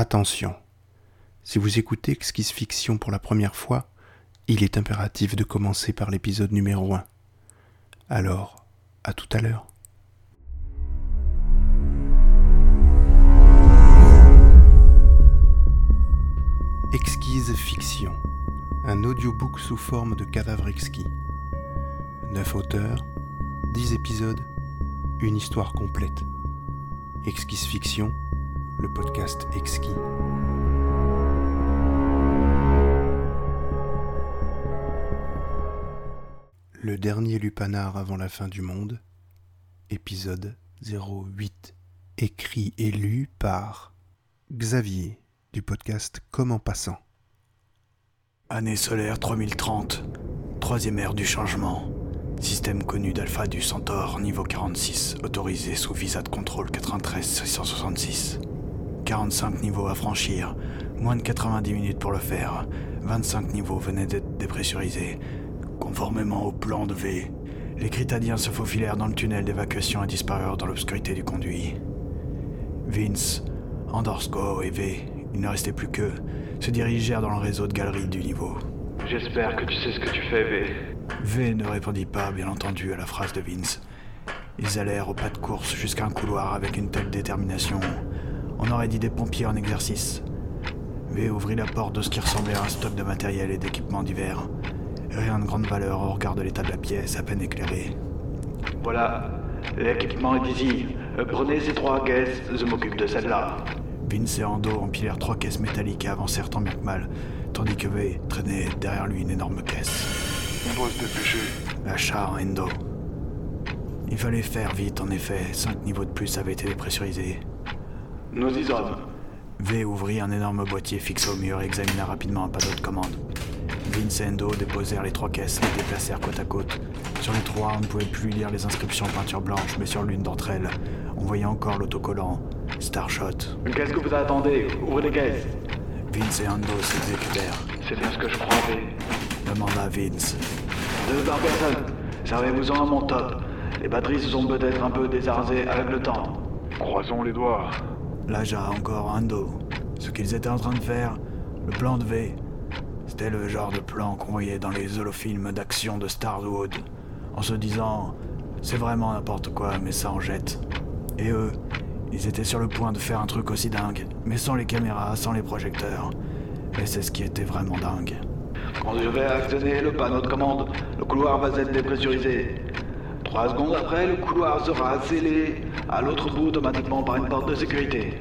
Attention, si vous écoutez Exquise Fiction pour la première fois, il est impératif de commencer par l'épisode numéro 1. Alors, à tout à l'heure. Exquise Fiction, un audiobook sous forme de cadavre exquis. Neuf auteurs, dix épisodes, une histoire complète. Exquise Fiction, le podcast exquis. Le dernier lupanar avant la fin du monde, épisode 08, écrit et lu par Xavier du podcast Comme en passant. Année solaire 3030, troisième ère du changement. Système connu d'Alpha du Centaure, niveau 46, autorisé sous visa de contrôle 93 666. 45 niveaux à franchir, moins de 90 minutes pour le faire. 25 niveaux venaient d'être dépressurisés. Conformément au plan de V, les Critadiens se faufilèrent dans le tunnel d'évacuation et disparurent dans l'obscurité du conduit. Vince, Andorsko et V, il ne restait plus qu'eux, se dirigèrent dans le réseau de galeries du niveau. J'espère que tu sais ce que tu fais, V. V ne répondit pas, bien entendu, à la phrase de Vince. Ils allèrent au pas de course jusqu'à un couloir avec une telle détermination. On aurait dit des pompiers en exercice. V ouvrit la porte de ce qui ressemblait à un stock de matériel et d'équipements divers. Rien de grande valeur au regard de l'état de la pièce, à peine éclairée. Voilà, l'équipement est ici. Prenez ces trois caisses, je m'occupe de celle-là. Vince et Ando empilèrent trois caisses métalliques et avancèrent tant bien que mal, tandis que V traînait derrière lui une énorme caisse. On doit se dépêcher. Lâcha Endo. Il fallait faire vite, en effet. Cinq niveaux de plus avaient été dépressurisés. Nous y sommes. V ouvrit un énorme boîtier fixé au mur et examina rapidement un panneau de commande. Vince et Endo déposèrent les trois caisses et les déplacèrent côte à côte. Sur les trois, on ne pouvait plus lire les inscriptions en peinture blanche, mais sur l'une d'entre elles, on voyait encore l'autocollant Starshot. Qu'est-ce que vous attendez? Ouvrez les caisses. Vince et Endo s'exécutèrent. C'est bien ce que je croyais. Demanda Vince. Deux par personne. Servez-vous-en à mon top. Les batteries se sont peut-être un peu désarmées avec le temps. Croisons les doigts. Lâcha encore Ando. Ce qu'ils étaient en train de faire, le plan de V, c'était le genre de plan qu'on voyait dans les holofilms d'action de Starwood, en se disant c'est vraiment n'importe quoi, mais ça en jette. Et eux, ils étaient sur le point de faire un truc aussi dingue, mais sans les caméras, sans les projecteurs. Et c'est ce qui était vraiment dingue. Quand je vais actionner le panneau de commande, le couloir va être dépressurisé. Trois secondes après, le couloir sera scellé à l'autre bout automatiquement par une porte de sécurité.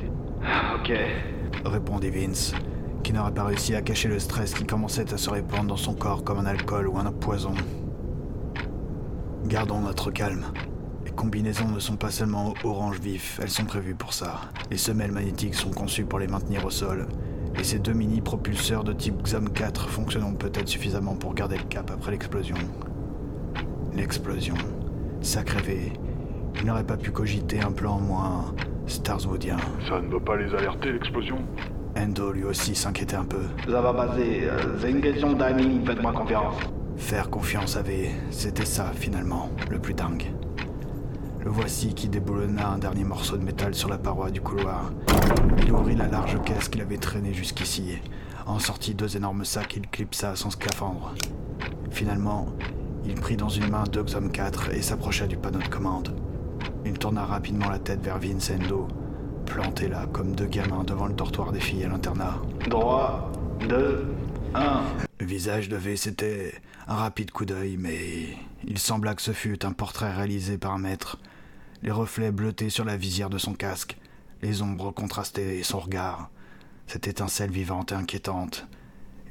Ok. Répondit Vince, qui n'aurait pas réussi à cacher le stress qui commençait à se répandre dans son corps comme un alcool ou un poison. Gardons notre calme. Les combinaisons ne sont pas seulement orange vif, elles sont prévues pour ça. Les semelles magnétiques sont conçues pour les maintenir au sol. Et ces deux mini-propulseurs de type XOM 4 fonctionneront peut-être suffisamment pour garder le cap après l'explosion. L'explosion. Sacré V. Il n'aurait pas pu cogiter un plan moins Starswoodien. Ça ne doit pas les alerter, l'explosion Endo lui aussi s'inquiétait un peu. Ça va passer. euh, C'est une question de timing, faites-moi confiance. Faire confiance à V, c'était ça finalement, le plus dingue. Le voici qui déboulonna un dernier morceau de métal sur la paroi du couloir. Il ouvrit la large caisse qu'il avait traînée jusqu'ici, en sortit deux énormes sacs qu'il clipsa à son scaphandre. Finalement, il prit dans une main deux Xom 4 et s'approcha du panneau de commande. Il tourna rapidement la tête vers Vincendo, plantés là comme deux gamins devant le dortoir des filles à l'internat. Droit, deux, un. Le visage de V, c'était un rapide coup d'œil, mais il sembla que ce fût un portrait réalisé par un maître. Les reflets bleutés sur la visière de son casque, les ombres contrastées et son regard, cette étincelle vivante et inquiétante.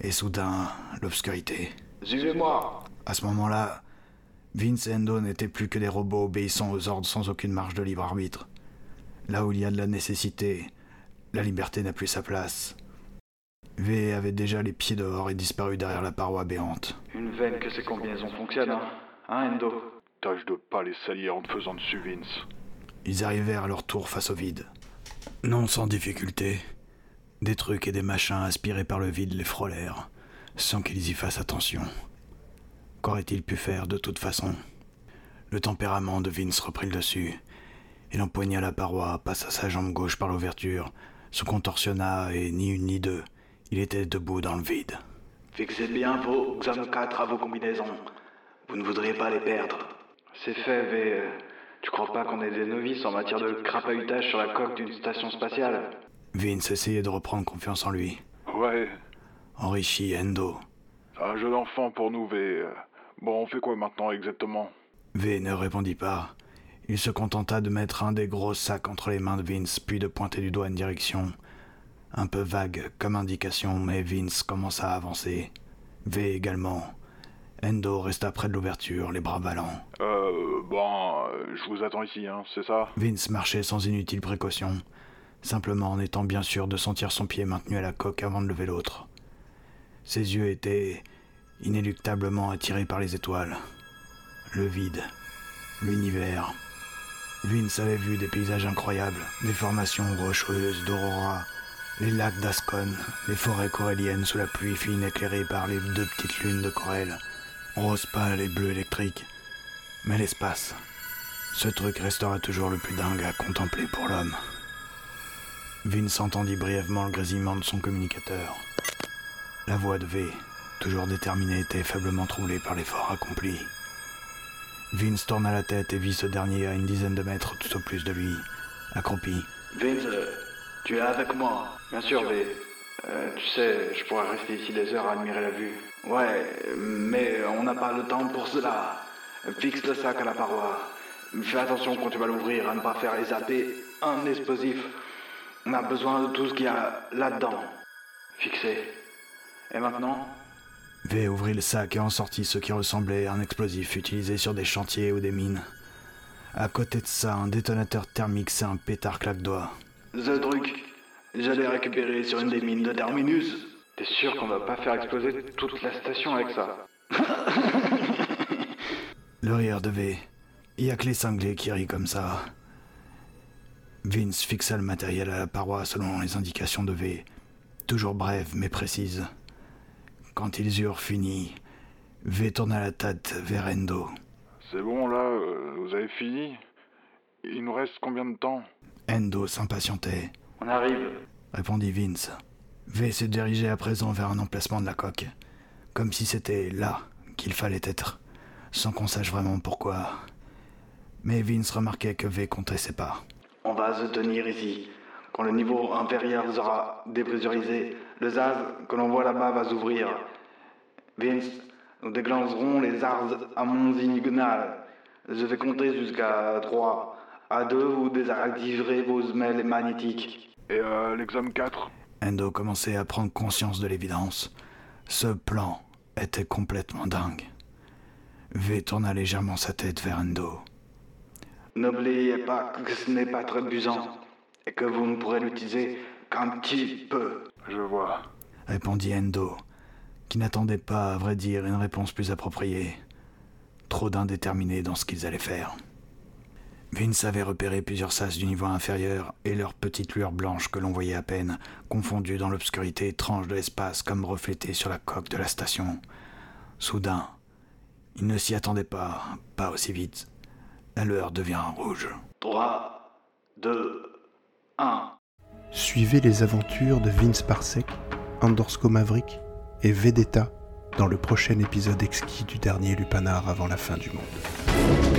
Et soudain, l'obscurité. Suivez-moi. À ce moment-là, Vince et Endo n'étaient plus que des robots obéissant aux ordres sans aucune marge de libre arbitre. Là où il y a de la nécessité, la liberté n'a plus sa place. V avait déjà les pieds dehors et disparu derrière la paroi béante. Une veine que ces combinaisons fonctionnent, hein Hein, Endo Tâche de pas les salir en te faisant dessus, Vince. Ils arrivèrent à leur tour face au vide. Non sans difficulté. Des trucs et des machins aspirés par le vide les frôlèrent, sans qu'ils y fassent attention. Qu'aurait-il pu faire de toute façon? Le tempérament de Vince reprit le dessus. Il empoigna la paroi, passa sa jambe gauche par l'ouverture, se contorsionna et ni une ni deux, il était debout dans le vide. Fixez bien vos Xam 4 à vos combinaisons. Vous ne voudriez pas les perdre. C'est fait, V. Euh, Tu crois pas qu'on est des novices en matière de crapahutage sur la coque d'une station spatiale? Vince essayait de reprendre confiance en lui. Ouais, Enrichi Endo. un jeu d'enfant pour nous, V. Euh, Bon, on fait quoi maintenant exactement? V ne répondit pas. Il se contenta de mettre un des gros sacs entre les mains de Vince, puis de pointer du doigt une direction. Un peu vague comme indication, mais Vince commença à avancer. V également. Endo resta près de l'ouverture, les bras ballants. Euh, bon, je vous attends ici, hein, c'est ça? Vince marchait sans inutile précaution, simplement en étant bien sûr de sentir son pied maintenu à la coque avant de lever l'autre. Ses yeux étaient inéluctablement attirés par les étoiles, le vide, l'univers. Vince avait vu des paysages incroyables, des formations rocheuses d'aurora, les lacs d'Ascon, les forêts coréliennes sous la pluie fine éclairée par les deux petites lunes de Corel, rose pâle et bleu électrique. Mais l'espace, ce truc restera toujours le plus dingue à contempler pour l'homme. Vince entendit brièvement le grésillement de son communicateur. La voix de V, toujours déterminée, était faiblement troublée par l'effort accompli. Vince tourna la tête et vit ce dernier à une dizaine de mètres tout au plus de lui, accroupi. Vince, euh, tu es avec moi Bien sûr, V. Euh, tu sais, je pourrais rester ici des heures à admirer la vue. Ouais, mais on n'a pas le temps pour cela. Fixe le sac à la paroi. Fais attention quand tu vas l'ouvrir à ne pas faire zapper un explosif. On a besoin de tout ce qu'il y a là-dedans. Fixé. Et maintenant? V ouvrit le sac et en sortit ce qui ressemblait à un explosif utilisé sur des chantiers ou des mines. À côté de ça, un détonateur thermique, c'est un pétard claque-doigt. The truc, j'allais récupérer sur une des mines de Terminus. T'es sûr qu'on va pas faire exploser toute la station avec ça Le rire de V. Y a que les cinglés qui rient comme ça. Vince fixa le matériel à la paroi selon les indications de V, toujours brèves mais précises. Quand ils eurent fini, V tourna la tête vers Endo. C'est bon là, euh, vous avez fini? Il nous reste combien de temps? Endo s'impatientait, On arrive. répondit Vince. V se dirigeait à présent vers un emplacement de la coque, comme si c'était là qu'il fallait être, sans qu'on sache vraiment pourquoi. Mais Vince remarquait que V comptait ses pas. On va se tenir ici. Quand le niveau inférieur sera dépressurisé, le ZAZ que l'on voit là-bas va s'ouvrir. Vince, nous déclencherons les arts amonzignales. Je vais compter jusqu'à 3. À 2, vous désactiverez vos semelles magnétiques. Et euh, l'examen 4 Endo commençait à prendre conscience de l'évidence. Ce plan était complètement dingue. V tourna légèrement sa tête vers Endo. N'oubliez pas que ce n'est pas très buisant et que vous ne pourrez l'utiliser qu'un petit peu. Je vois. répondit Endo, qui n'attendait pas, à vrai dire, une réponse plus appropriée. Trop d'indéterminés dans ce qu'ils allaient faire. Vince avait repéré plusieurs sas du niveau inférieur et leurs petites lueurs blanches que l'on voyait à peine, confondues dans l'obscurité étrange de l'espace comme reflétées sur la coque de la station. Soudain, il ne s'y attendait pas, pas aussi vite. La lueur devient rouge. 3, 2, 1. Suivez les aventures de Vince Parsec, Andorsko Maverick et Vedetta dans le prochain épisode exquis du dernier Lupanar avant la fin du monde.